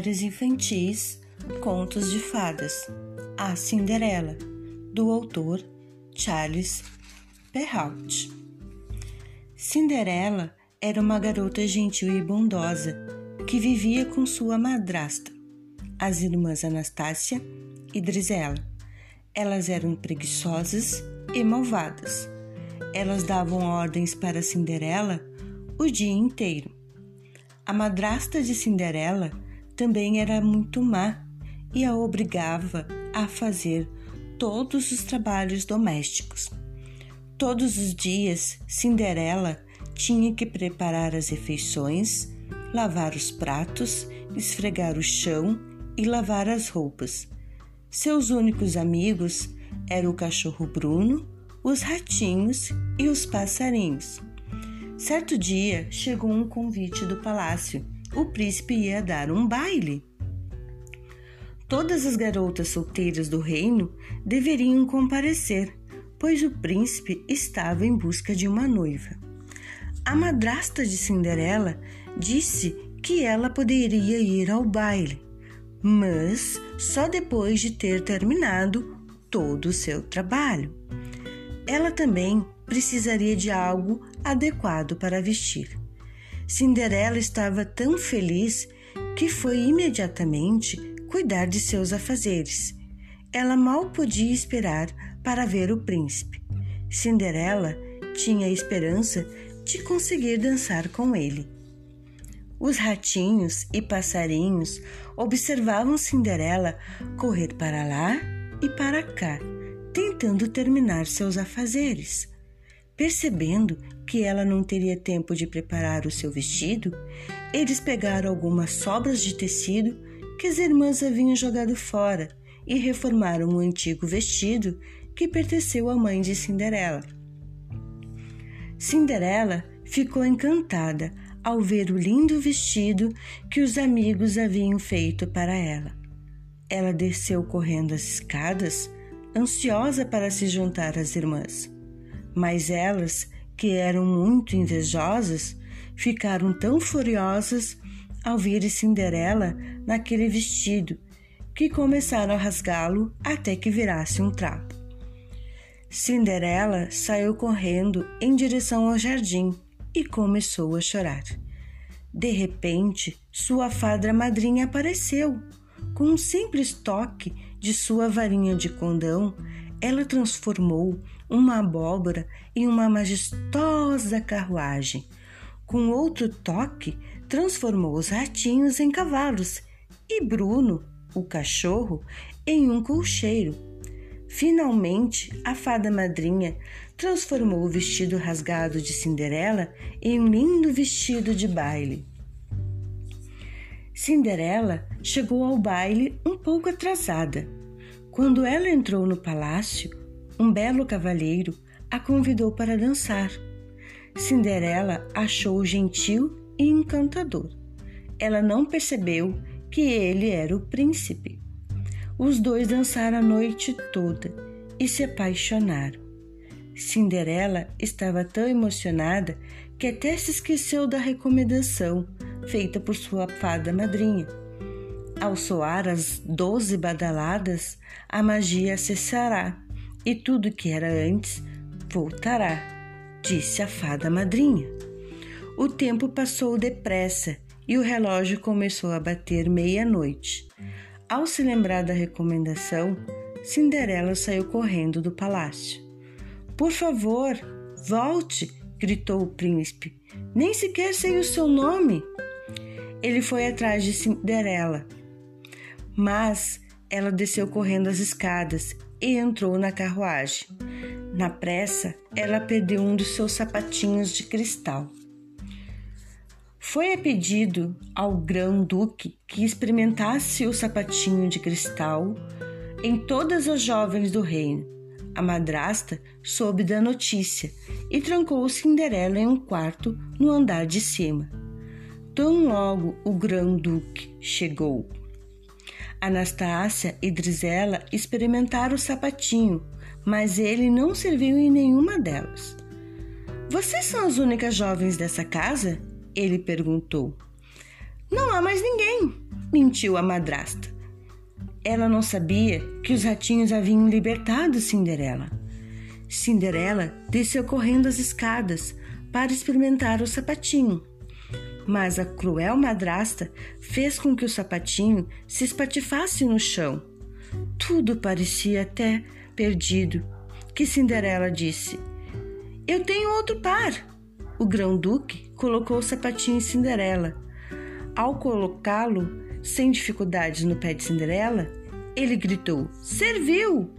Memórias Infantis Contos de Fadas A Cinderela, do autor Charles Perrault. Cinderela era uma garota gentil e bondosa que vivia com sua madrasta, as irmãs Anastácia e Drizella. Elas eram preguiçosas e malvadas. Elas davam ordens para Cinderela o dia inteiro a madrasta de Cinderela também era muito má e a obrigava a fazer todos os trabalhos domésticos. Todos os dias, Cinderela tinha que preparar as refeições, lavar os pratos, esfregar o chão e lavar as roupas. Seus únicos amigos eram o cachorro Bruno, os ratinhos e os passarinhos. Certo dia chegou um convite do palácio. O príncipe ia dar um baile. Todas as garotas solteiras do reino deveriam comparecer, pois o príncipe estava em busca de uma noiva. A madrasta de Cinderela disse que ela poderia ir ao baile, mas só depois de ter terminado todo o seu trabalho. Ela também precisaria de algo adequado para vestir. Cinderela estava tão feliz que foi imediatamente cuidar de seus afazeres. Ela mal podia esperar para ver o príncipe. Cinderela tinha esperança de conseguir dançar com ele. Os ratinhos e passarinhos observavam Cinderela correr para lá e para cá, tentando terminar seus afazeres. Percebendo que ela não teria tempo de preparar o seu vestido, eles pegaram algumas sobras de tecido que as irmãs haviam jogado fora e reformaram o antigo vestido que pertenceu à mãe de Cinderela. Cinderela ficou encantada ao ver o lindo vestido que os amigos haviam feito para ela. Ela desceu correndo as escadas, ansiosa para se juntar às irmãs. Mas elas, que eram muito invejosas, ficaram tão furiosas ao ver Cinderela naquele vestido que começaram a rasgá-lo até que virasse um trapo. Cinderela saiu correndo em direção ao jardim e começou a chorar. De repente, sua fada madrinha apareceu. Com um simples toque de sua varinha de condão, ela transformou uma abóbora em uma majestosa carruagem. Com outro toque, transformou os ratinhos em cavalos e Bruno, o cachorro, em um colcheiro. Finalmente, a fada madrinha transformou o vestido rasgado de Cinderela em um lindo vestido de baile. Cinderela chegou ao baile um pouco atrasada quando ela entrou no palácio, um belo cavalheiro a convidou para dançar. Cinderela achou-o gentil e encantador. Ela não percebeu que ele era o príncipe. Os dois dançaram a noite toda e se apaixonaram. Cinderela estava tão emocionada que até se esqueceu da recomendação feita por sua fada madrinha. Ao soar as doze badaladas, a magia cessará e tudo que era antes voltará, disse a fada madrinha. O tempo passou depressa e o relógio começou a bater meia-noite. Ao se lembrar da recomendação, Cinderela saiu correndo do palácio. Por favor, volte! gritou o príncipe. Nem sequer sei o seu nome. Ele foi atrás de Cinderela mas ela desceu correndo as escadas e entrou na carruagem. Na pressa, ela perdeu um dos seus sapatinhos de cristal. Foi a pedido ao grão-duque que experimentasse o sapatinho de cristal em todas as jovens do reino. A madrasta soube da notícia e trancou Cinderela em um quarto no andar de cima. Tão logo o grão-duque chegou Anastácia e Drizella experimentaram o sapatinho, mas ele não serviu em nenhuma delas. Vocês são as únicas jovens dessa casa? Ele perguntou. Não há mais ninguém, mentiu a madrasta. Ela não sabia que os ratinhos haviam libertado Cinderela. Cinderela desceu correndo as escadas para experimentar o sapatinho. Mas a cruel madrasta fez com que o sapatinho se espatifasse no chão. Tudo parecia até perdido. Que Cinderela disse: Eu tenho outro par. O grão-duque colocou o sapatinho em Cinderela. Ao colocá-lo sem dificuldades no pé de Cinderela, ele gritou: Serviu!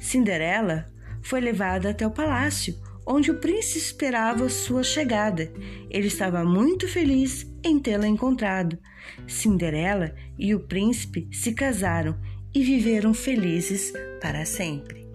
Cinderela foi levada até o palácio, onde o príncipe esperava sua chegada. Ele estava muito feliz em tê-la encontrado. Cinderela e o príncipe se casaram e viveram felizes para sempre.